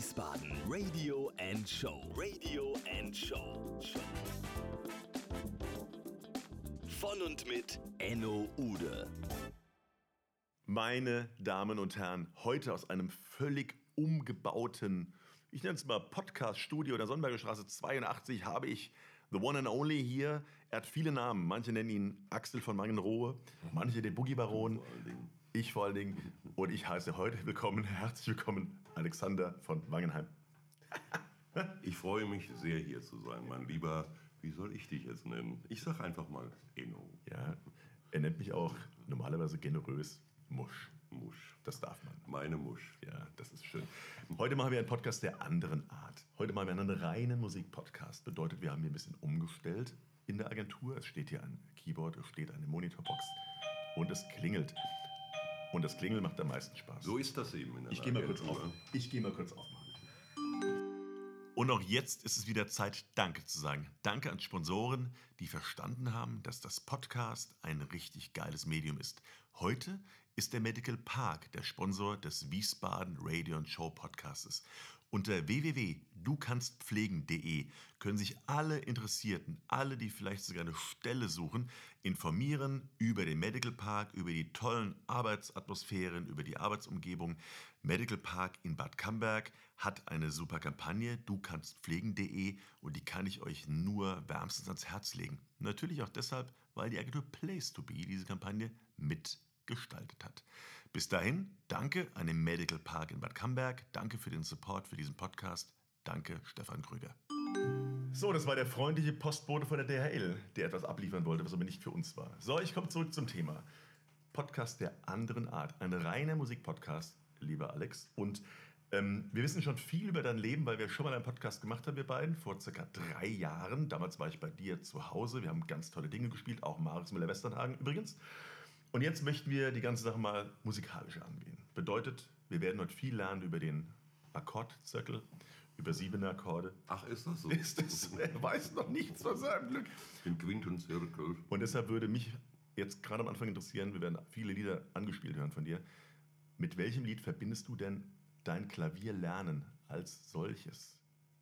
Wiesbaden Radio and Show. Radio and Show. Von und mit Enno Ude. Meine Damen und Herren, heute aus einem völlig umgebauten, ich nenne es mal Podcast-Studio der Sonnenberger Straße 82, habe ich The One and Only hier. Er hat viele Namen. Manche nennen ihn Axel von Mangenrohe, manche den Boogie Baron. Ich vor allen Dingen. Und ich heiße heute willkommen, herzlich willkommen, Alexander von Wangenheim. Ich freue mich sehr, hier zu sein, mein Lieber. Wie soll ich dich jetzt nennen? Ich sag einfach mal Enno. Ja, er nennt mich auch normalerweise generös Musch. Musch. Das darf man. Meine Musch. Ja, das ist schön. Heute machen wir einen Podcast der anderen Art. Heute machen wir einen reinen Musikpodcast. Bedeutet, wir haben hier ein bisschen umgestellt in der Agentur. Es steht hier ein Keyboard, es steht eine Monitorbox und es klingelt. Und das Klingeln macht am meisten Spaß. So ist das eben in der Ich gehe mal kurz auf. Ich gehe mal kurz aufmachen. Und auch jetzt ist es wieder Zeit, Danke zu sagen. Danke an Sponsoren, die verstanden haben, dass das Podcast ein richtig geiles Medium ist. Heute ist der Medical Park der Sponsor des Wiesbaden Radio und Show Podcastes. Unter www.dukannstpflegen.de können sich alle Interessierten, alle, die vielleicht sogar eine Stelle suchen, informieren über den Medical Park, über die tollen Arbeitsatmosphären, über die Arbeitsumgebung. Medical Park in Bad Camberg hat eine super Kampagne, dukannstpflegen.de, und die kann ich euch nur wärmstens ans Herz legen. Natürlich auch deshalb, weil die Agentur Place to Be diese Kampagne mitgestaltet hat. Bis dahin, danke an den Medical Park in Bad Camberg, danke für den Support für diesen Podcast, danke Stefan Krüger. So, das war der freundliche Postbote von der DHL, der etwas abliefern wollte, was aber nicht für uns war. So, ich komme zurück zum Thema. Podcast der anderen Art. Ein reiner Musikpodcast, lieber Alex. Und ähm, wir wissen schon viel über dein Leben, weil wir schon mal einen Podcast gemacht haben, wir beiden, vor circa drei Jahren. Damals war ich bei dir zu Hause. Wir haben ganz tolle Dinge gespielt, auch Maris Müller-Westernhagen übrigens. Und jetzt möchten wir die ganze Sache mal musikalisch angehen. Bedeutet, wir werden heute viel lernen über den Akkordzirkel, über siebene Akkorde. Ach, ist das so? Ist das, er weiß noch nichts von seinem Glück. Den Quintenzirkel. Und deshalb würde mich jetzt gerade am Anfang interessieren, wir werden viele Lieder angespielt hören von dir. Mit welchem Lied verbindest du denn dein Klavierlernen als solches?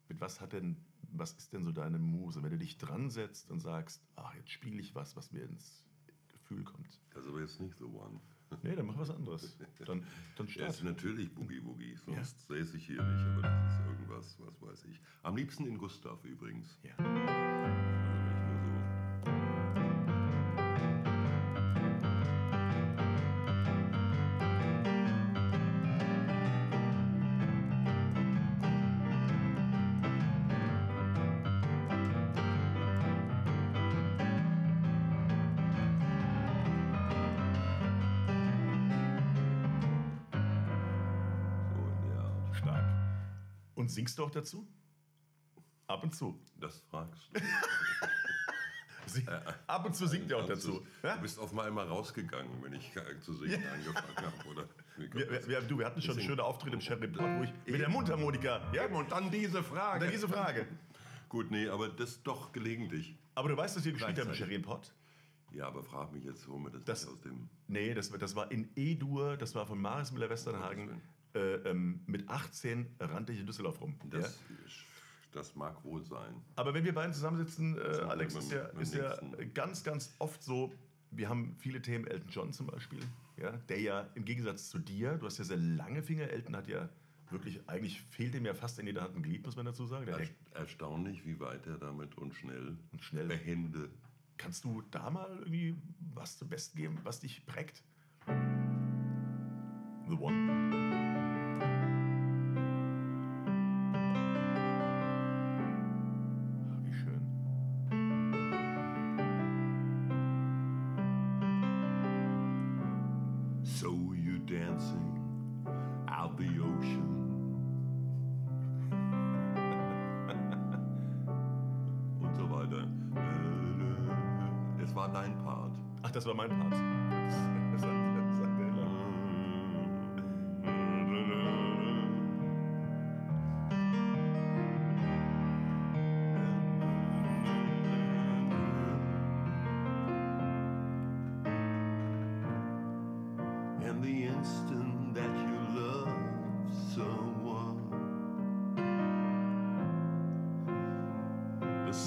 Mit was hat denn, was ist denn so deine Muse, wenn du dich dran setzt und sagst, ach, jetzt spiele ich was, was mir ins Gefühl kommt? Das ist aber jetzt nicht the one. Nee, dann mach was anderes. Dann, dann Das start. ist natürlich Boogie Woogie, sonst säße ich hier nicht, aber das ist irgendwas, was weiß ich. Am liebsten in Gustav übrigens. Ja. Du auch dazu? Ab und zu. Das fragst du. Sie, ab und zu singt er auch dazu. Du Ja? bist auf einmal rausgegangen, wenn ich zu singen angefangen habe, oder? Wir, wir, du, wir hatten schon Deswegen- schöne Auftritte im wo ich mit der Mundharmonika. Ja, Eben, und dann diese Frage. und dann diese Frage. Gut, nee, aber das doch gelegentlich. Aber du weißt, dass wir gespielt haben im. Cherry Pot? Ja, aber frag mich jetzt, wo mir das, Das- aus dem. Nee, das, war- das war in E-Dur, das war von Maris Müller-Westernhagen. Äh, ähm, mit 18 rannte ich in Düsseldorf rum. Ja? Das, das mag wohl sein. Aber wenn wir beiden zusammensitzen, äh, wir Alex, ist ja, ist ja ganz, ganz oft so, wir haben viele Themen, Elton John zum Beispiel, ja, der ja im Gegensatz zu dir, du hast ja sehr lange Finger, Elton hat ja wirklich, eigentlich fehlt ihm ja fast in jeder Hand ein Glied, muss man dazu sagen. Der Er, erstaunlich, wie weit er damit und schnell Und schnell. behende. Kannst du da mal irgendwie was zum Besten geben, was dich prägt? The One.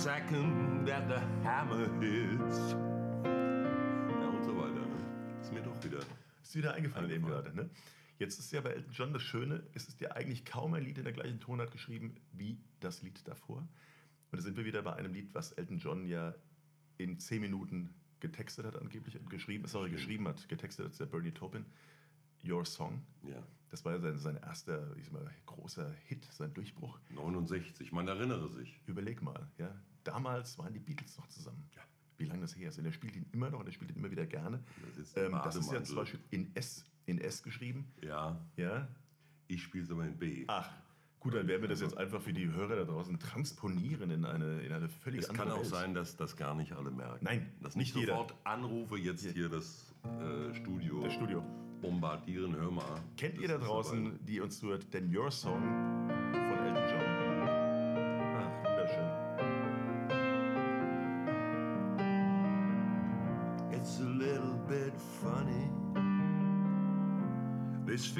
Second that the hammer hits. Ja, und so weiter. Ne? Ist mir doch wieder. Ist wieder eingefallen, eben gerade, ne? Jetzt ist ja bei Elton John das Schöne, es ist ja eigentlich kaum ein Lied in der gleichen Tonart geschrieben wie das Lied davor. Und da sind wir wieder bei einem Lied, was Elton John ja in zehn Minuten getextet hat angeblich und geschrieben, sorry, geschrieben hat. Getextet hat der Bernie Taupin. Your Song. Ja. Das war ja sein, sein erster, ich sag mal, großer Hit, sein Durchbruch. 69, man erinnere sich. Überleg mal, ja. Damals waren die Beatles noch zusammen. Ja. Wie lange das her ist. Und er spielt ihn immer noch und er spielt ihn immer wieder gerne. Das ist ähm, das ist ja zum Beispiel in S, in S geschrieben. Ja, Ja. ich spiele es aber in B. Ach, gut, dann werden wir das jetzt einfach für die Hörer da draußen transponieren in eine, in eine völlig Es andere kann auch sein, dass das gar nicht alle merken. Nein, dass nicht nicht jeder. sofort Anrufe jetzt hier das äh, Studio, Das Studio. bombardieren. Hör mal. Kennt Das ihr da draußen, die uns zuhört, denn Your Song von Elton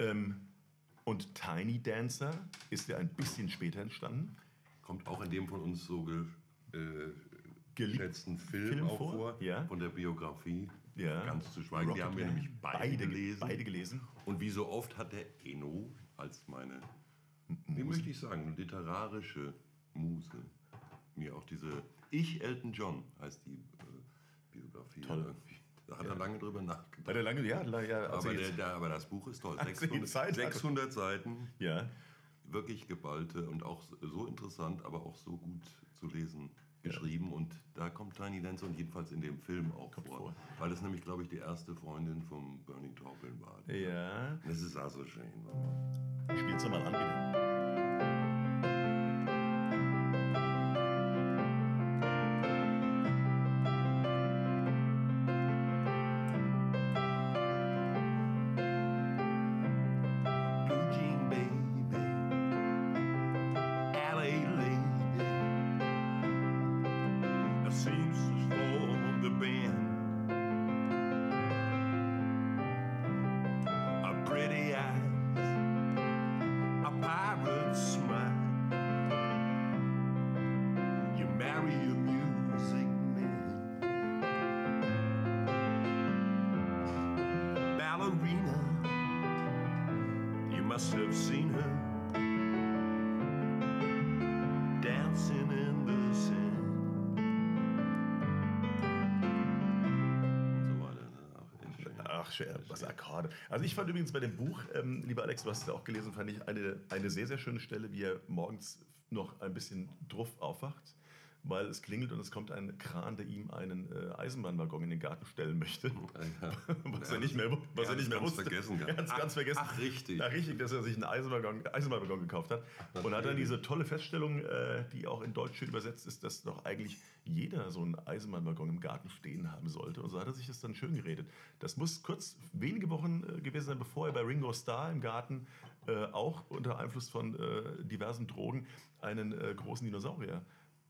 Ähm, und Tiny Dancer ist ja ein bisschen später entstanden. Kommt auch in dem von uns so ge, äh, geschätzten Film, Film auch vor, vor, ja. von der Biografie. Ja. Ganz zu schweigen. Die haben wir nämlich beide, Beide ge- gelesen. beide gelesen. Und wie so oft hat der Eno als meine, wie möchte ich sagen, literarische Muse mir auch diese Ich Elton John heißt die äh, Biografie. Toll. Da hat er lange drüber nachgedacht. Bei der lange, ja, ja, Aber, der, der, aber das Buch ist toll. Als er die 600, Zeit hatte. 600 Seiten, ja. wirklich geballte und auch so interessant, aber auch so gut zu lesen geschrieben. Und da kommt Tiny Dancer und jedenfalls in dem Film auch vor, vor. Weil das nämlich, glaube ich, die erste Freundin von Bernie Taupin war. Ja. Das ist also schön. Spiel's doch mal an, bitte. Must have seen her dancing in the sand. Ach, schön, was Akkorde. Also ich fand übrigens bei dem Buch, ähm, lieber Alex, du hast es auch gelesen, fand ich eine, eine sehr, sehr schöne Stelle, wie er morgens noch ein bisschen druff aufwacht, weil es klingelt und es kommt ein Kran, der ihm einen äh, Eisenbahnwaggon in den Garten stellen möchte. Ja. Was Ja, er nicht mehr, was er er nicht mehr ganz wusste. vergessen. Er ganz Ach, vergessen. ach, richtig. Ja, richtig, dass er sich einen Eisenbahnwaggon, Eisenbahnwaggon gekauft hat. Und hat dann diese tolle Feststellung, äh, die auch in Deutsch schön übersetzt ist, dass doch eigentlich jeder so einen Eisenbahnwaggon im Garten stehen haben sollte. Und so hat er sich das dann schön geredet. Das muss kurz wenige Wochen äh, gewesen sein, bevor er bei Ringo Starr im Garten äh, auch unter Einfluss von äh, diversen Drogen einen äh, großen Dinosaurier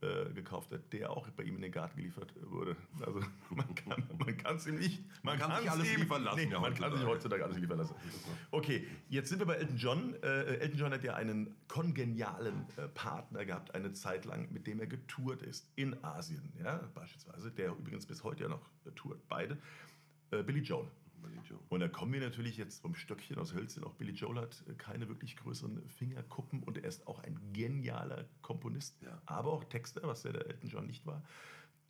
äh, gekauft hat, der auch bei ihm in den Garten geliefert wurde. Also man kann man kann's ihm nicht, Man kann sich alles ihm- liefern lassen, Nee, ja, man kann sich heutzutage. heutzutage alles liefern lassen. Okay, jetzt sind wir bei Elton John. Äh, Elton John hat ja einen kongenialen äh, Partner gehabt, eine Zeit lang, mit dem er getourt ist in Asien, ja, beispielsweise, der übrigens bis heute ja noch tourt, beide. Äh, Billy Joel. Und da kommen wir natürlich jetzt vom Stöckchen aus Hölzchen. Auch Billy Joel hat äh, keine wirklich größeren Fingerkuppen und er ist auch ein genialer Komponist, Ja. aber auch Texter, was ja der Elton John nicht war.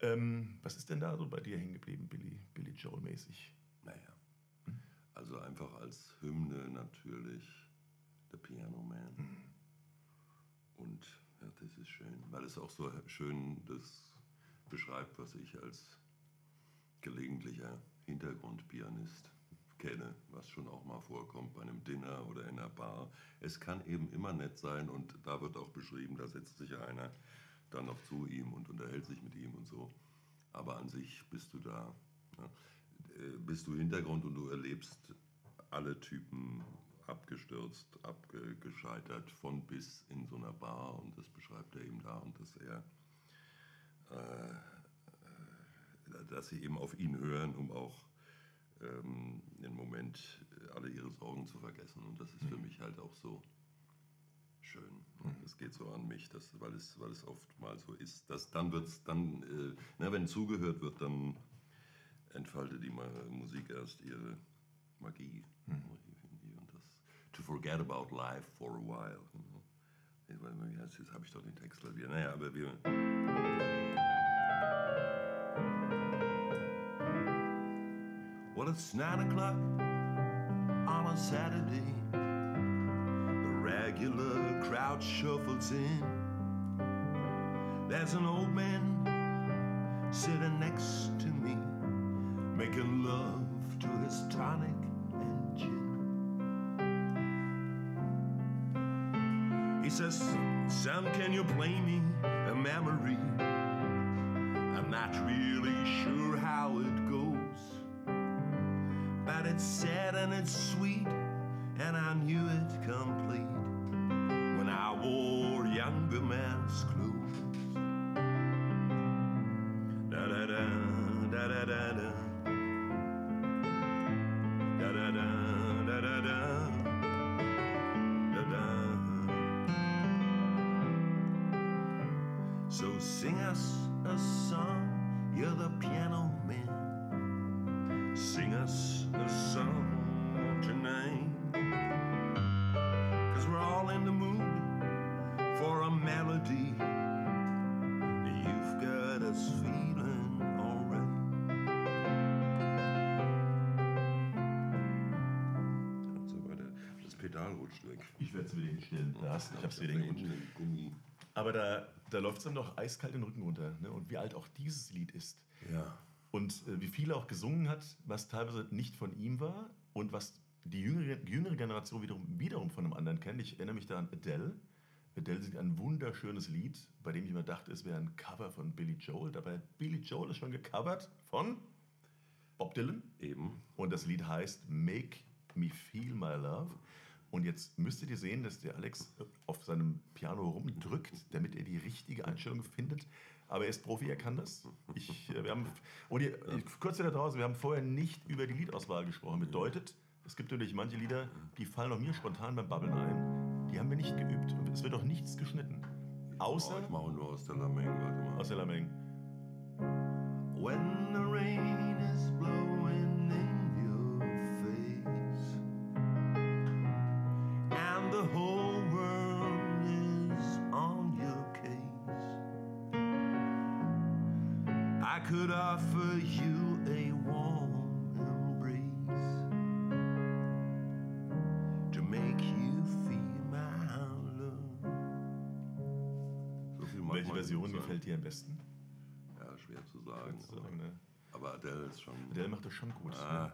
Ähm, was ist denn da so bei dir hängen geblieben, Billy, Billy Joel mäßig? Naja. Also einfach als Hymne natürlich der Piano Man. Und ja, das ist schön, weil es auch so schön das beschreibt, was ich als gelegentlicher Hintergrundpianist kenne, was schon auch mal vorkommt bei einem Dinner oder in einer Bar. Es kann eben immer nett sein und da wird auch beschrieben, da setzt sich einer dann noch zu ihm und unterhält sich mit ihm und so. Aber an sich bist du da, ne? Äh, bist du Hintergrund und du erlebst alle Typen abgestürzt, abgescheitert, von bis in so einer Bar und das beschreibt er eben da und dass er, äh, dass sie eben auf ihn hören, um auch ähm, im Moment alle ihre Sorgen zu vergessen und das ist für mich halt auch so schön. Es geht so an mich, dass, weil, es, weil es oftmals so ist. Dass dann wird's dann, äh, na, wenn zugehört wird, dann entfaltet die Musik erst ihre Magie. Und das, to forget about life for a while. Jetzt habe ich doch den Text wieder. Naja, aber wir. It's nine o'clock on a Saturday. The regular crowd shuffles in. There's an old man sitting next to me, making love to his tonic and gin. He says, Sam, can you play me a memory? I'm not really sure how it it's sad and it's sweet, and I knew it complete when I wore younger man's clothes. Da da da da da da da. Da da da da da da. Da. So sing us a song, you're the Pedal rutscht weg. Ich werde es wieder hinstellen. Lars, ich habe es wieder hingerutscht. Gummi. Aber da, da läuft es dann doch eiskalt den Rücken runter. Ne? Und wie alt auch dieses Lied ist. Ja. Und äh, wie viel er auch gesungen hat, was teilweise nicht von ihm war und was die jüngere, jüngere Generation wiederum, wiederum von einem anderen kennt. Ich erinnere mich da an Adele. Adele singt ein wunderschönes Lied, bei dem ich immer dachte, es wäre ein Cover von Billy Joel. Dabei Billy Joel ist schon gecovert von Bob Dylan. Eben. Und das Lied heißt Make Me Feel My Love. Und jetzt müsstet ihr sehen, dass der Alex auf seinem Piano rumdrückt, damit er die richtige Einstellung findet. Aber er ist Profi, er kann das. Ich, äh, wir haben, und ihr, kurz da draußen, wir haben vorher nicht über die Liedauswahl gesprochen. Bedeutet, es gibt natürlich manche Lieder, die fallen auch mir spontan beim Babbeln ein. Die haben wir nicht geübt. Und es wird auch nichts geschnitten. Oh, Außer ich mache nur aus der Lameng, warte mal. aus der Lameng. When besten? Ja, schwer zu sagen. Zu sagen, ne? Aber Adele ist schon. Adele macht das schon gut. Ah,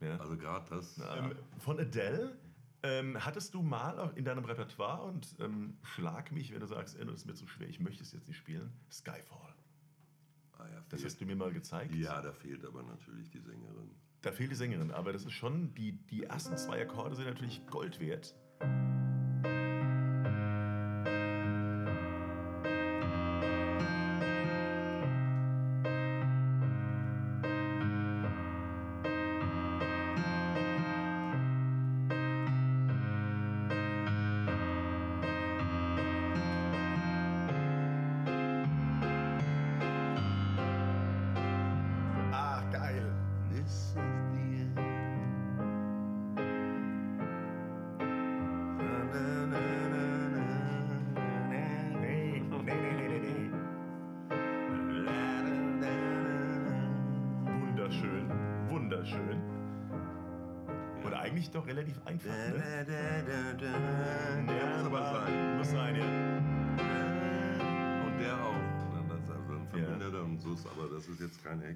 ne? ja. also gerade das. Ähm, von Adele, ähm, hattest du mal auch in deinem Repertoire und ähm, schlag mich, wenn du sagst, ey, das ist mir zu schwer, ich möchte es jetzt nicht spielen, Skyfall. ah, ja, Das hast du mir mal gezeigt. ja, da fehlt aber natürlich die Sängerin. Da fehlt die Sängerin, aber das ist schon, die, die ersten zwei Akkorde sind natürlich Gold wert.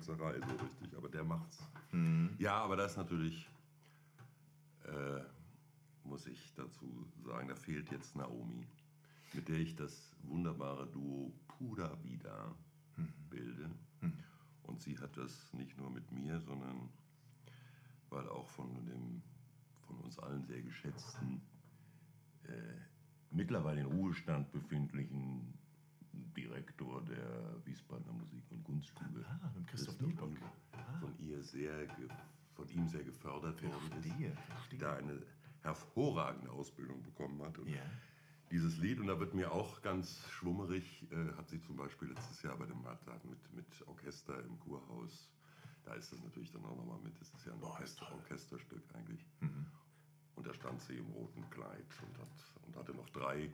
Hexerei so richtig, aber der macht's. Mhm. Ja, aber das natürlich, äh, muss ich dazu sagen, da fehlt jetzt Naomi. mit der ich das wunderbare Duo Pura Vida bilde. Und sie hat das nicht nur mit mir, sondern weil auch von dem von uns allen sehr geschätzten, äh, mittlerweile in Ruhestand befindlichen Direktor der Wiesbadener Musik- und Kunstschule. Ah, mit Christoph Christoph. Niebuck, Von, ihr sehr ge- von ihm sehr gefördert worden ist. verstehe. Da eine hervorragende Ausbildung bekommen hat. Und Ja. Dieses Lied, und da wird mir auch ganz schwummerig, äh, hat sie zum Beispiel letztes Jahr bei dem Marktag mit, mit Orchester im Kurhaus, da ist das natürlich dann auch nochmal mit, das ist ja ein Boah, Orchester. Mhm. Orchesterstück eigentlich. Und da stand sie im roten Kleid und, hat, und hatte noch drei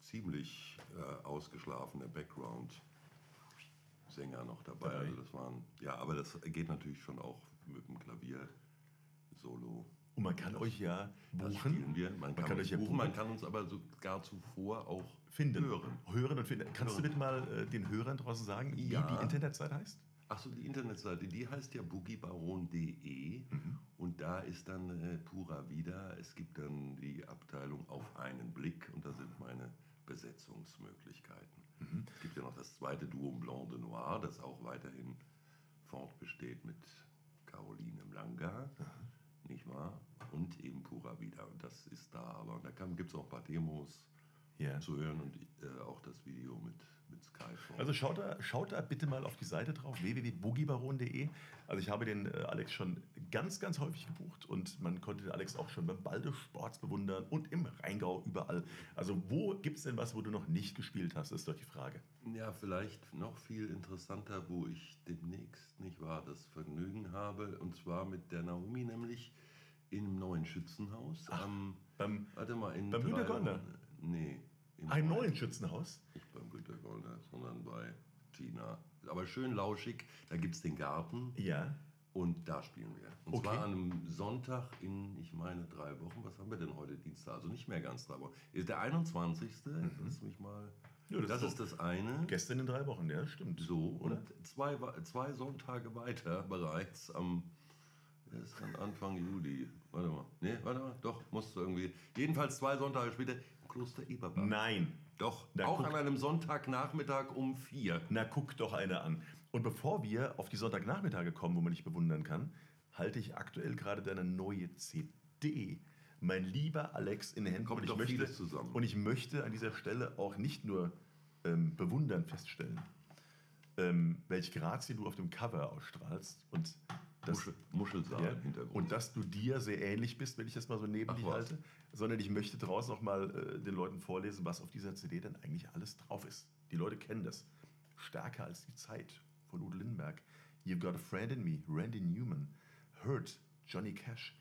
ziemlich äh, ausgeschlafene Background-Sänger noch dabei. Dabei. Also das waren, ja, aber das geht natürlich schon auch mit dem Klavier-Solo. Und man kann euch ja Das buchen. spielen wir. Man kann, kann uns euch ja buchen, man kann uns aber sogar zuvor auch finden. hören. Hören und finden. Kannst du bitte mal äh, den Hörern draußen sagen, wie Ja. die Internetseite heißt? Achso, die Internetseite, die heißt ja boogiebaron.de und da ist dann äh, Pura Vida. Es gibt dann die Abteilung auf einen Blick und da sind meine Besetzungsmöglichkeiten. Es gibt ja noch das zweite Duo Blanc de Noir, das auch weiterhin fortbesteht mit Caroline Mlanga, nicht wahr? Und eben Pura Vida. Und das ist da aber. Und da gibt es auch ein paar Demos Ja. zu hören und äh, auch das Video mit, mit Skyphone. Also schaut da, schaut da bitte mal auf die Seite drauf, www.boogiebaron.de. Also ich habe den äh, Alex schon ganz, ganz häufig gebucht und man konnte den Alex auch schon beim Balde Sports bewundern und im Rheingau überall. Also wo gibt es denn was, wo du noch nicht gespielt hast, ist doch die Frage. Ja, vielleicht noch viel interessanter, wo ich demnächst nicht wahr das Vergnügen habe, und zwar mit der Naomi, nämlich im neuen Schützenhaus. am, beim- warte mal, in beim? Wochen. Nee. Ein neuen- Schützenhaus? Nicht beim Günter Goldner, sondern bei Tina. Aber schön lauschig. Da gibt es den Garten Ja. und da spielen wir. Und Okay. zwar an einem Sonntag in, ich meine, drei Wochen. Was haben wir denn heute Dienstag? Also nicht mehr ganz drei Wochen. Ist der 21. Lass mich mal. Mhm. Ja, das das ist ist das eine. Gestern in drei Wochen, ja, stimmt. So, oder? und zwei, zwei Sonntage weiter bereits am das ist dann Anfang Juli. Warte mal. Nee, warte mal. Doch, musst du irgendwie. Jedenfalls zwei Sonntage später Kloster Eberbach. Nein. Doch, Na, auch guck. an einem Sonntagnachmittag um vier. Na, guck doch einer an. Und bevor wir auf die Sonntagnachmittage kommen, wo man dich bewundern kann, halte ich aktuell gerade deine neue CD. Mein lieber Alex in den Händen. Kommt und ich doch möchte, zusammen. Und ich möchte an dieser Stelle auch nicht nur ähm, bewundern feststellen, ähm, welche Grazie du auf dem Cover ausstrahlst und Muschel, Muschelsaal ja, im Hintergrund. und dass du dir sehr ähnlich bist, wenn ich das mal so neben Ach, dich halte, sondern ich möchte draußen auch mal äh, den Leuten vorlesen, was auf dieser CD denn eigentlich alles drauf ist. Die Leute kennen das. Stärker als die Zeit von Udo Lindenberg. You've got a friend in me, Randy Newman. Hurt, Johnny Cash.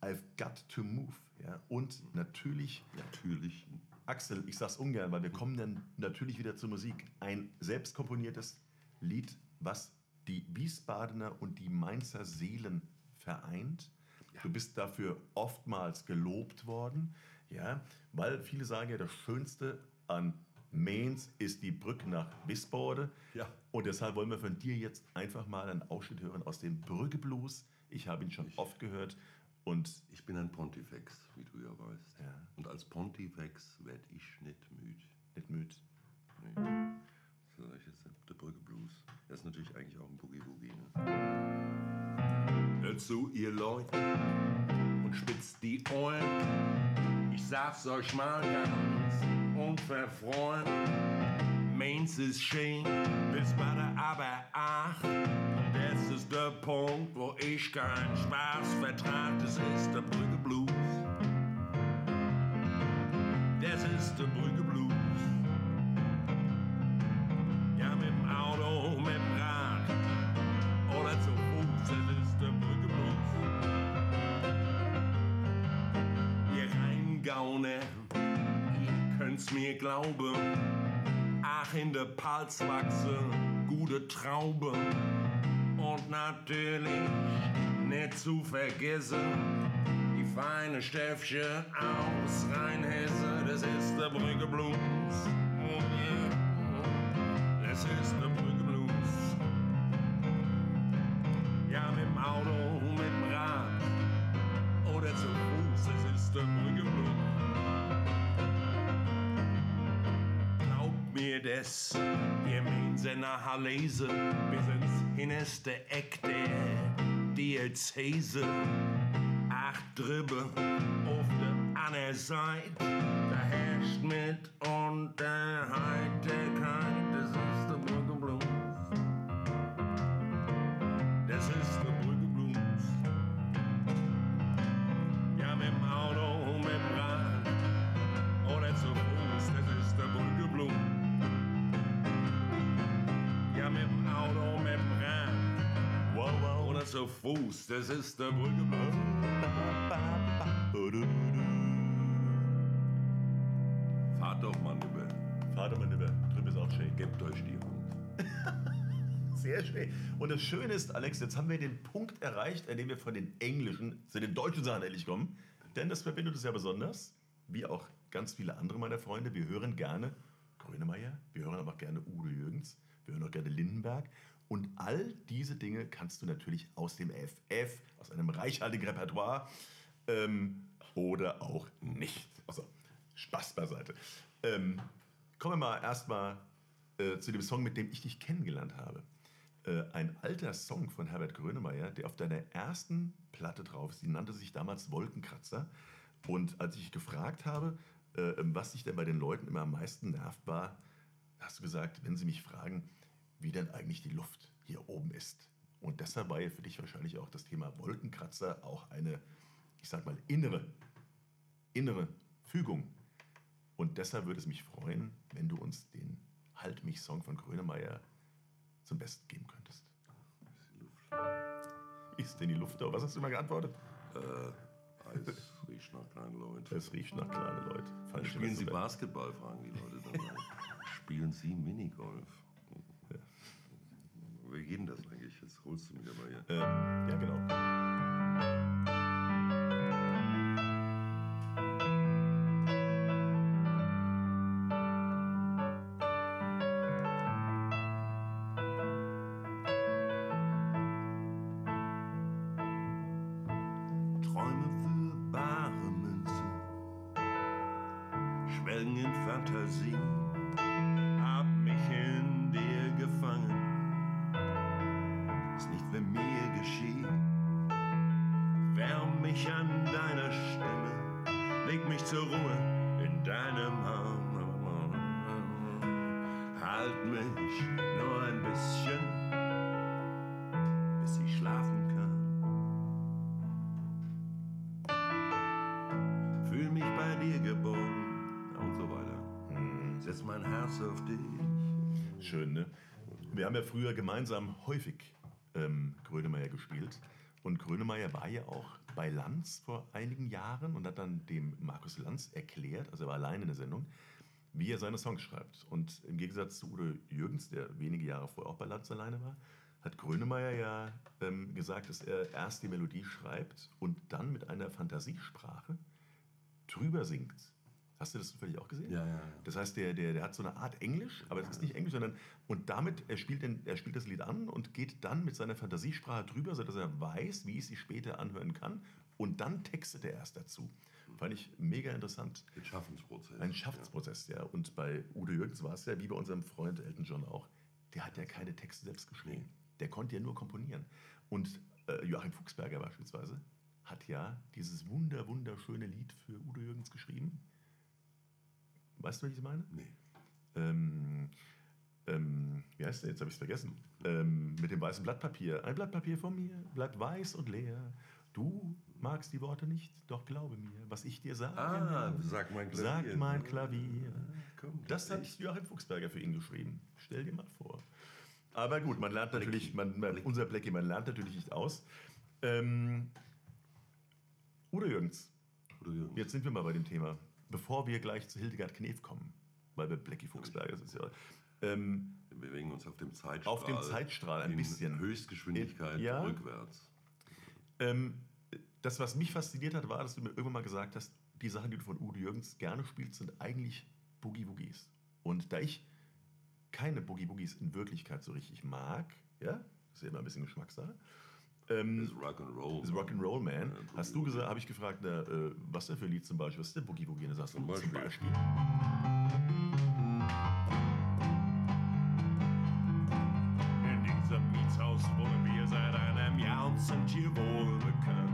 I've got to move. Ja? Und natürlich Natürlich. Axel, ich sag's ungern, weil wir kommen dann natürlich wieder zur Musik. Ein selbst komponiertes Lied, was die Wiesbadener und die Mainzer Seelen vereint. Du bist dafür oftmals gelobt worden, ja, weil viele sagen ja, das Schönste an Mainz ist die Brücke nach Wiesbaden. Ja. Und deshalb wollen wir von dir jetzt einfach mal einen Ausschnitt hören aus dem Brücke Blues. Ich habe ihn schon oft gehört und Ich bin ein Pontifex, wie du ja weißt. Ja. Und als Pontifex werde ich nicht müde. nicht müde. Nee. So, das ist der Brücke Blues. Das ist natürlich eigentlich auch ein Boogie Boogie. Ne? Hört zu, ihr Leute, und spitzt die Ohren. Ich sag's euch mal ganz unverfreuen. Mainz ist schön, der aber ach. Das ist der Punkt, wo ich keinen Spaß vertrag. Das ist der Brücke Blues. Das ist der Brücke Blues. Rheingauner, ihr könnt's mir glauben, ach in der Palz wachsen gute Trauben und natürlich nicht zu vergessen die feine Steffchen aus Rheinhesse, das ist der Brücke Blues. Oh yeah. Das ist der Brücke mir das gemeinsam nach lesen, bis ins hinterste Eck der Diözese. Ach, drüber auf der anderen Seite, da herrscht mit Unterhaltigkeit, das ist der Brücke Blues. Das ist der Fuß, das ist der Blues. Fahrt doch mal über, Vater, mein Lieber, drüben ist auch schön. gebt euch die Hund. Sehr schön. Und das Schöne ist, Alex, jetzt haben wir den Punkt erreicht, an dem wir von den englischen zu den deutschen Sachen endlich kommen. Denn das verbindet uns ja besonders, wie auch ganz viele andere meiner Freunde. Wir hören gerne Grönemeyer, wir hören aber auch gerne Udo Jürgens, wir hören auch gerne Lindenberg. Und all diese Dinge kannst du natürlich aus dem FF, aus einem reichhaltigen Repertoire ähm, oder auch nicht. Also, Spaß beiseite. Ähm, kommen wir mal erstmal äh, zu dem Song, mit dem ich dich kennengelernt habe. Äh, ein alter Song von Herbert Grönemeyer, der auf deiner ersten Platte drauf ist. Die nannte sich damals Wolkenkratzer. Und als ich gefragt habe, äh, was dich denn bei den Leuten immer am meisten nervt, war, hast du gesagt, wenn sie mich fragen, wie denn eigentlich die Luft hier oben ist. Und deshalb war ja für dich wahrscheinlich auch das Thema Wolkenkratzer auch eine, ich sag mal, innere, innere Fügung. Und deshalb würde es mich freuen, wenn du uns den Halt mich Song von Grönemeyer zum Besten geben könntest. Ist denn die Luft da? Was hast du mal geantwortet? Äh, Eis riecht nach kleinen Leuten. Es riecht nach kleinen Leuten. Spielen Sie. Basketball, fragen die Leute dann. Spielen Sie Minigolf? Wie geht das eigentlich? Jetzt holst du mich aber hier. Ähm, ja, genau. Träume Setz mein Herz auf dich. Schön, ne? Wir haben ja früher gemeinsam häufig ähm, Grönemeyer gespielt. Und Grönemeyer war ja auch bei Lanz vor einigen Jahren und hat dann dem Markus Lanz erklärt, also er war allein in der Sendung, wie er seine Songs schreibt. Und im Gegensatz zu Udo Jürgens, der wenige Jahre vorher auch bei Lanz alleine war, hat Grönemeyer ja ähm, gesagt, dass er erst die Melodie schreibt und dann mit einer Fantasiesprache drüber singt. Hast du das zufällig auch gesehen? Ja, ja, ja. Das heißt, der, der, der hat so eine Art Englisch, aber es ist nicht Englisch, sondern und damit, er spielt, den, er spielt das Lied an und geht dann mit seiner Fantasiesprache drüber, sodass er weiß, wie es sich später anhören kann und dann textet er erst dazu. Fand ich mega interessant. Den Schaffensprozess. Ein Schaffensprozess, ja. Und bei Udo Jürgens war es ja, wie bei unserem Freund Elton John auch, der hat ja keine Texte selbst geschrieben. Der konnte ja nur komponieren. Und äh, Joachim Fuchsberger beispielsweise hat ja dieses wunder, wunderschöne Lied für Udo Jürgens geschrieben. Weißt du, was ich meine? Nee. Ähm, ähm, wie heißt der? Jetzt habe ich es vergessen. Ähm, mit dem weißen Blatt Papier. Ein Blatt Papier von mir, Blatt weiß und leer. Du magst die Worte nicht, doch glaube mir, was ich dir sage. Ah, sag mein Klavier. Sag mein Klavier. komm, das hat ich- Joachim Fuchsberger für ihn geschrieben. Stell dir mal vor. Aber gut, man lernt natürlich, man, man, unser Blackie, man lernt natürlich nicht aus. Ähm, Udo Jürgens, Udo Jürgens. Jetzt sind wir mal bei dem Thema. Bevor wir gleich zu Hildegard Knef kommen, weil wir Blackie Fuchsberger ist ja. Ähm, Wir bewegen uns auf dem Zeitstrahl. Auf dem Zeitstrahl ein in bisschen. Höchstgeschwindigkeit Ja. rückwärts. ähm, das, was mich fasziniert hat, war, dass du mir irgendwann mal gesagt hast, die Sachen, die du von Udo Jürgens gerne spielst, sind eigentlich Boogie-Woogies. Und da ich keine Boogie-Woogies in Wirklichkeit so richtig mag, ja, ist ja immer ein bisschen Geschmackssache, ähm, ist Rock'n'Roll. Ist Rock'n'Roll Man. Ja, Hast du gesagt, habe ich gefragt, äh, was denn für ein Lied zum Beispiel? Was ist denn Boogie Woogie? Und sagst du, zum Beispiel. Zum Beispiel. In diesem Mietshaus wohnen wir seit einem Jahr und sind hier wohl bekannt.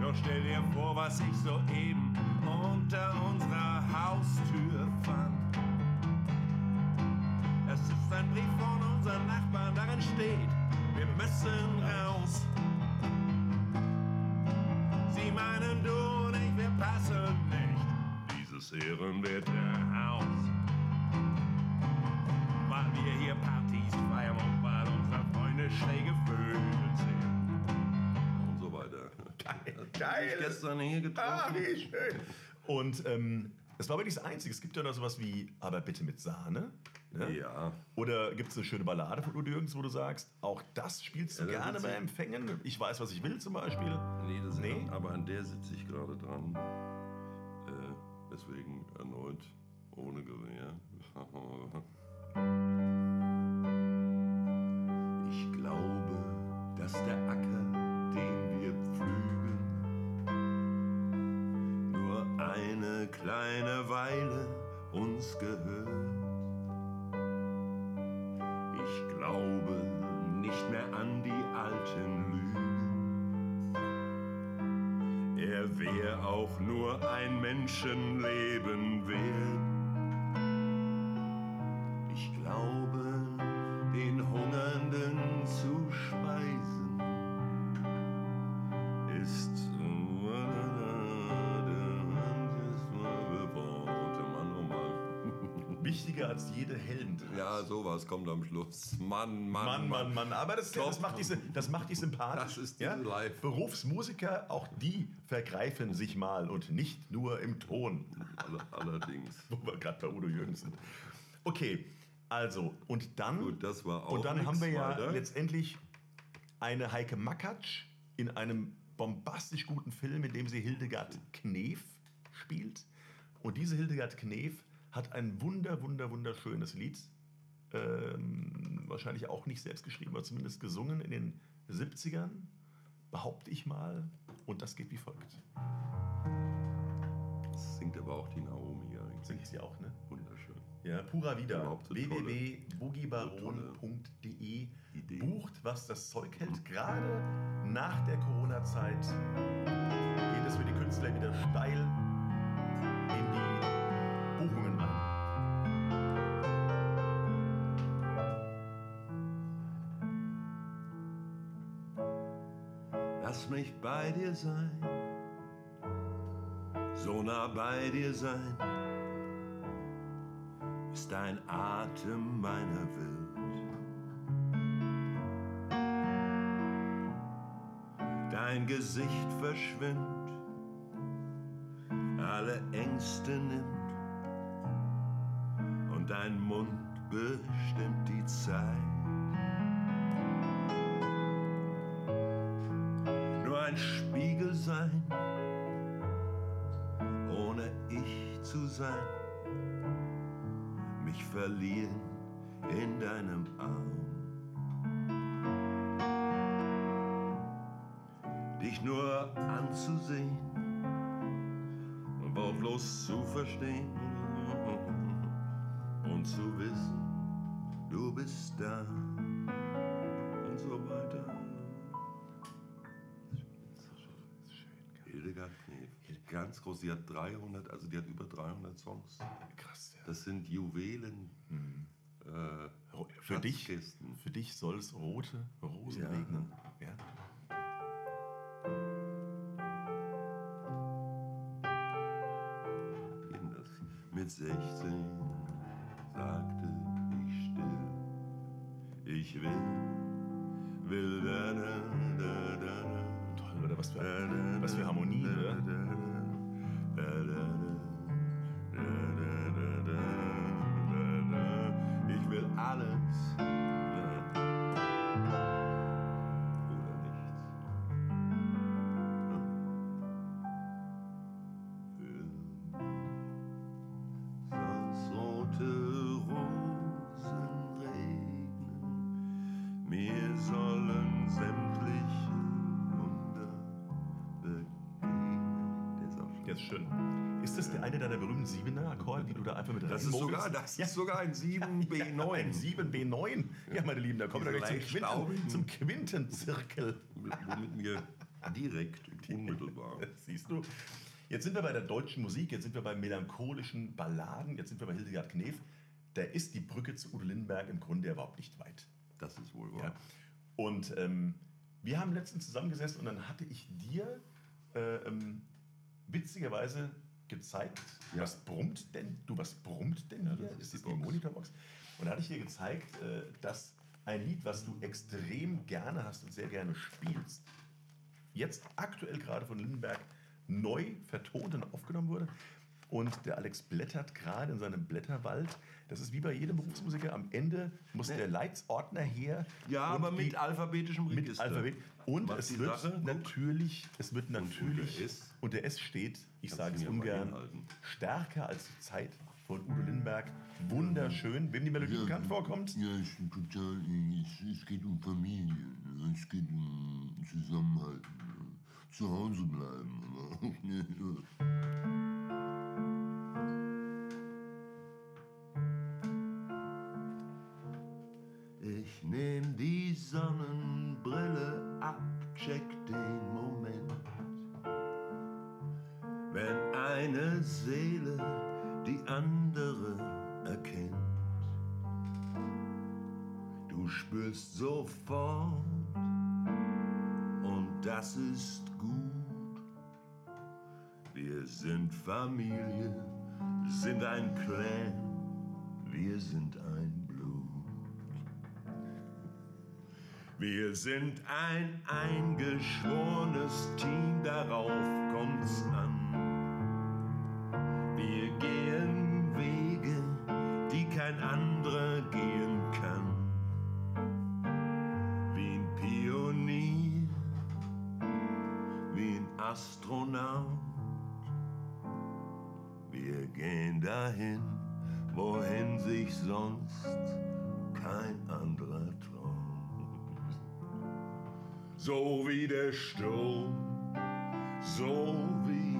Doch stell dir vor, was ich soeben unter unserer Haustür Dieses ehrenwerte Haus. Weil wir hier Partys feiern und weil unsere Freunde schräge Vögel sehen. Und so weiter. Geil. Ich gestern hier Ah, getroffen. wie schön. Und ähm, das war aber nicht das Einzige. Es gibt ja noch sowas wie Aber bitte mit Sahne. Ne? Ja. Oder gibt es eine schöne Ballade von Udo Jürgens, wo du sagst, auch das spielst du Ja, gerne bei Empfängen? Ich weiß, was ich will zum Beispiel. Nee, das Nee? aber an der sitze ich gerade dran. Ohne Gewehr. Ich glaube, dass der Acker, den wir pflügen, nur eine kleine Weile uns gehört. Ich glaube nicht mehr an die alten Lügen. Er wär auch nur ein Menschenleben wert. Jede Heldentat. Ja, sowas kommt am Schluss. Mann, Mann, Mann, Mann, Mann. Aber das, das, macht, dich, das macht dich sympathisch. Das ist ja? diese Live. Berufsmusiker, auch die vergreifen sich mal und nicht nur im Ton. Aller- Allerdings. Wo wir gerade bei Udo Jürgens sind. Okay, also, und dann, Gut, das war auch und dann haben wir ja weiter. letztendlich eine Heike Makatsch in einem bombastisch guten Film, in dem sie Hildegard Knef spielt. Und diese Hildegard Knef hat ein wunder, wunder, wunderschönes Lied. Ähm, wahrscheinlich auch nicht selbst geschrieben, aber zumindest gesungen in den 70ern, behaupte ich mal. Und das geht wie folgt. Das singt aber auch die Naomi eigentlich. Singt sie auch, ne? Wunderschön. Ja, pura wieder. Www.boogiebaron.de. Bucht, was das Zeug hält. Gerade nach der Corona-Zeit geht es für die Künstler wieder steil in die bei dir sein, so nah bei dir sein, ist dein Atem meiner Welt. Dein Gesicht verschwimmt, alle Ängste nimmt und dein Mund bestimmt die Zeit. Sein, ohne ich zu sein, mich verlieren in deinem Arm. Dich nur anzusehen und wortlos zu verstehen und zu wissen, du bist da Ganz groß. Sie hat 300, also die hat über 300 Songs. Krass, ja. Das sind Juwelen. Äh, Für dich, für dich soll es rote Rosen Ja. regnen. Ja. Mit 16 sagte ich still, ich will, will da da da da was für, was für Harmonie, oder? Ich will alles oder nichts. Soll's rote Rosen regnen, mir sollen sämtliche ist schön. Ist das der eine deiner berühmten Siebener Akkorde, die du da einfach mit Das ist sogar, das Ja. ist sogar ein 7B9. Ein 7B9. Ja, meine Lieben, da kommen wir gleich zum, Quinten, zum Quintenzirkel. womit wir direkt unmittelbar. Siehst du? Jetzt sind wir bei der deutschen Musik, jetzt sind wir bei melancholischen Balladen, jetzt sind wir bei Hildegard Knef. Da ist die Brücke zu Udo Lindenberg im Grunde überhaupt nicht weit. Das ist wohl wahr. Ja. Und ähm, wir haben letztens zusammengesessen und dann hatte ich dir äh, ähm, witzigerweise gezeigt, Ja. was brummt denn? Du, was brummt denn hier? das ist ist die die Box. Monitorbox? Und da hatte ich dir gezeigt, äh, dass ein Lied, was du extrem gerne hast und sehr gerne spielst, jetzt aktuell gerade von Lindenberg neu vertont und aufgenommen wurde. Und der Alex blättert gerade in seinem Blätterwald. Das ist wie bei jedem Berufsmusiker. Am Ende muss der Leitsordner her. Ja, und aber mit die- alphabetischem mit Register. Alphabet. Und Macht es wird Sache natürlich, es wird natürlich, unter S? unter S steht, ich sage es ungern, stärker als die Zeit von Udo Lindenberg. Wunderschön. Wem die Melodie bekannt vorkommt, Ja, bin total. Es, es geht um Familie. ne? Es geht um Zusammenhalt. ne? Zu Hause bleiben. Ein Clan, wir sind ein Blut. Wir sind ein eingeschworenes Team, darauf kommt's an. Sich sonst kein anderer traut. So wie der Sturm, so wie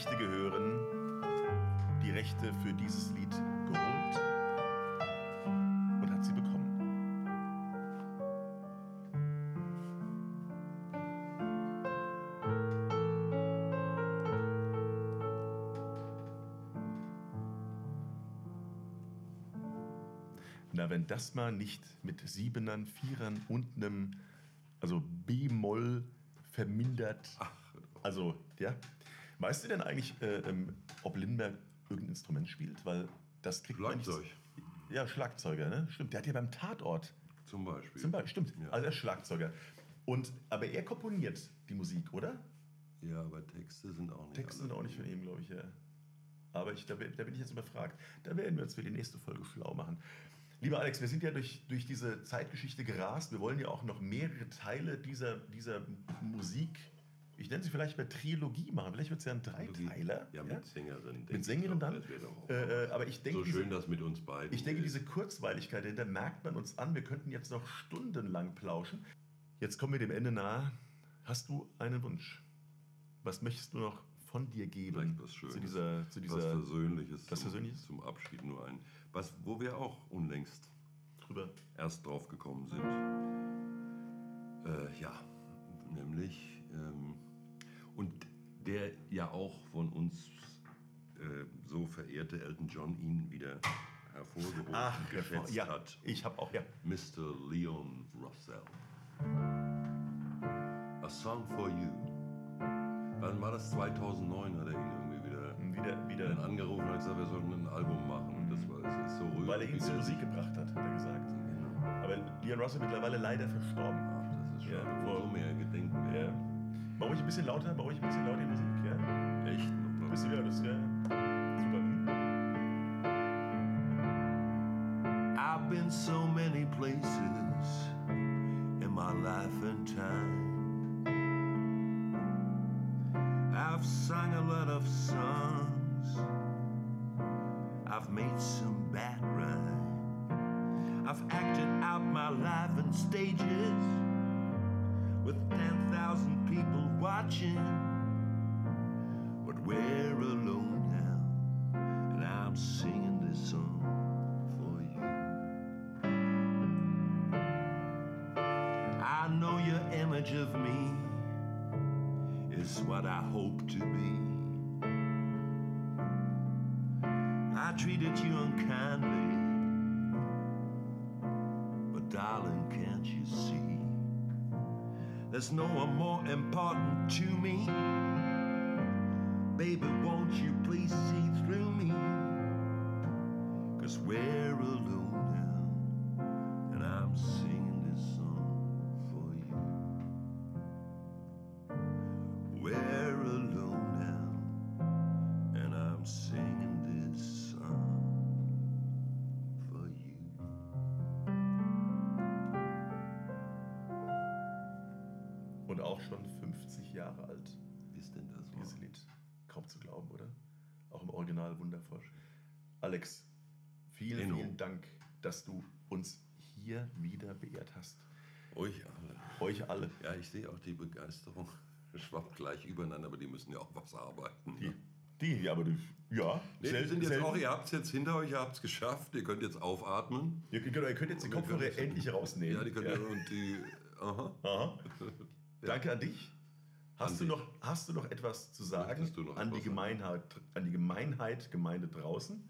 Rechte gehören, die Rechte für dieses Lied geholt und hat sie bekommen. Na, wenn das mal nicht mit Siebenern, Vierern und einem, also B-Moll vermindert. Also, ja. Weißt du denn eigentlich, äh, ähm, ob Lindenberg irgendein Instrument spielt? Weil das kriegt man Schlagzeug. Ja, Schlagzeuger, ne? Stimmt. Der hat ja beim Tatort. Zum Beispiel. Zum Beispiel, stimmt. Ja. Also er ist Schlagzeuger. Und, aber er komponiert die Musik, oder? Ja, aber Texte sind auch nicht. Texte sind auch nicht von ihm, glaube ich, ja. Aber ich, da, bin- da bin ich jetzt überfragt. Da werden wir uns für die nächste Folge schlau machen. Lieber Alex, wir sind ja durch, durch diese Zeitgeschichte gerast. Wir wollen ja auch noch mehrere Teile dieser, dieser Musik, ich nenne sie vielleicht mal Trilogie machen. Vielleicht wird es ja ein Dreiteiler. Ja, mit Sängerin. denke Mit Sängerin dann. das Äh, äh, aber ich denke, so diese- schön, dass mit uns beiden. ich denke, ist. diese Kurzweiligkeit dahinter merkt man uns an. Wir könnten jetzt noch stundenlang plauschen. Jetzt kommen wir dem Ende nahe. Hast du einen Wunsch? Was möchtest du noch von dir geben? Vielleicht was Schönes. Zu dieser, zu was dieser Versöhnliches. was zum, Versöhnliches? Zum Abschied nur ein. Was, wo wir auch unlängst drüber. erst drauf gekommen sind. Äh, ja, nämlich, ähm, und der ja auch von uns äh, so verehrte Elton John ihn wieder hervorgehoben und geschätzt ja, hat. ich habe auch, ja. Mr. Leon Russell. A Song for You. Wann war das? 2009 hat er ihn irgendwie wieder, Wieder, wieder wieder, angerufen und gesagt, wir sollten ein Album machen. Und das war das ist so rührend. weil er ihn zur Musik gebracht hat, hat er gesagt. Genau. Aber Leon Russell mittlerweile leider verstorben. Ein bisschen lauter, ein bisschen lauter die Musik, ja? Echt? Ein bisschen, ja, das wäre super. Hm? I've been so many places in my life and time. I've sung a lot of songs. I've made some bad rhyme. I've acted out my life in stages with 10,000 people watching. But we're alone now, and I'm singing this song for you. I know your image of me is what I hope to be. I treated you unkindly, but darling, can't you see? There's no one more important to me. Baby, won't you please see through me? Cause we're alone Jahre alt, Ist denn das dieses? Lied. Kaum zu glauben, oder? Auch im Original wundervoll. Alex, vielen, Enno. vielen Dank, dass du uns hier wieder beehrt hast. Euch alle. Euch alle. Ja, ich sehe auch die Begeisterung schwappt gleich übereinander, aber die müssen ja auch was arbeiten. Die, die aber du, ja. Nee, die selten- sind jetzt selten. auch, ihr habt es jetzt hinter euch, ihr habt es geschafft, ihr könnt jetzt aufatmen. Ihr, genau, ihr könnt jetzt die Kopfhörer endlich rausnehmen. Ja, die könnt ihr und die. Aha. Aha. Danke an dich. Hast, du noch, hast du noch etwas zu sagen noch an, die etwas? Gemeinheit, an die Gemeinheit, Gemeinde draußen?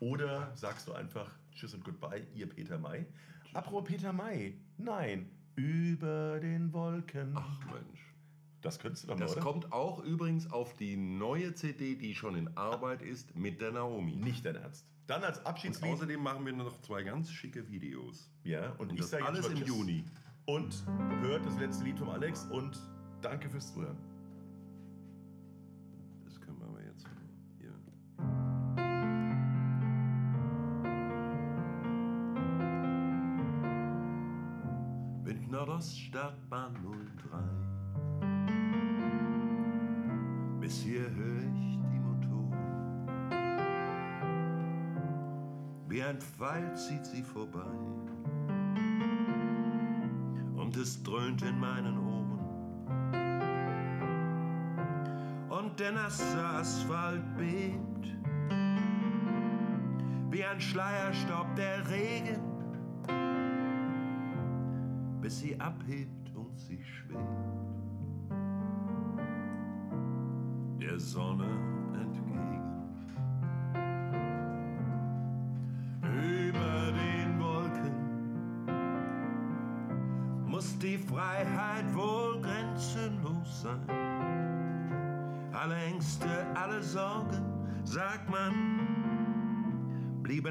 Oder sagst du einfach Tschüss und Goodbye, ihr Peter May? Apropos Peter May, nein, über den Wolken. Ach Mensch. Das könntest du doch mal, Das oder? kommt auch übrigens auf die neue CD, die schon in Arbeit ist, mit der Naomi. Nicht dein Ernst. Dann als Abschiedslied. außerdem machen wir noch zwei ganz schicke Videos. ja, und, Und ich sage alles mal im. Juni. Und hört das letzte Lied vom Alex und danke fürs Zuhören. Das können wir aber jetzt hier. Bündner Oststadtbahn 03. Bis hier höre ich die Motoren. Wie ein Pfeil zieht sie vorbei. Und es dröhnt in meinen Ohren. Der nasse Asphalt bebt. Wie ein Schleierstaub der Regen, bis sie abhebt und sie schwebt. Der Sonne entgegen.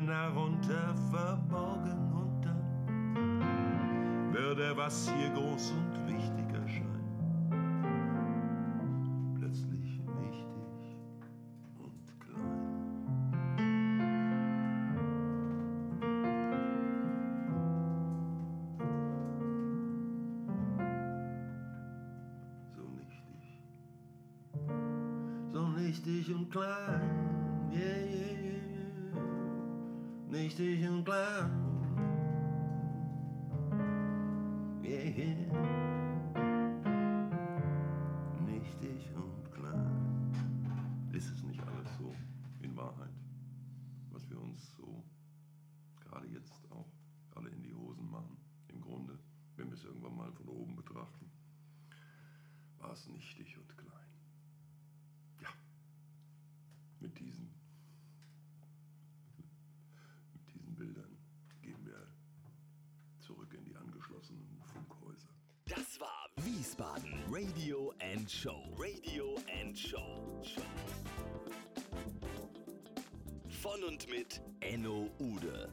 Darunter verborgen und dann würde was hier groß und wichtig angeschlossenen Funkhäuser. Das war Wiesbaden Radio and Show. Radio and Show. Von und mit Enno Ude.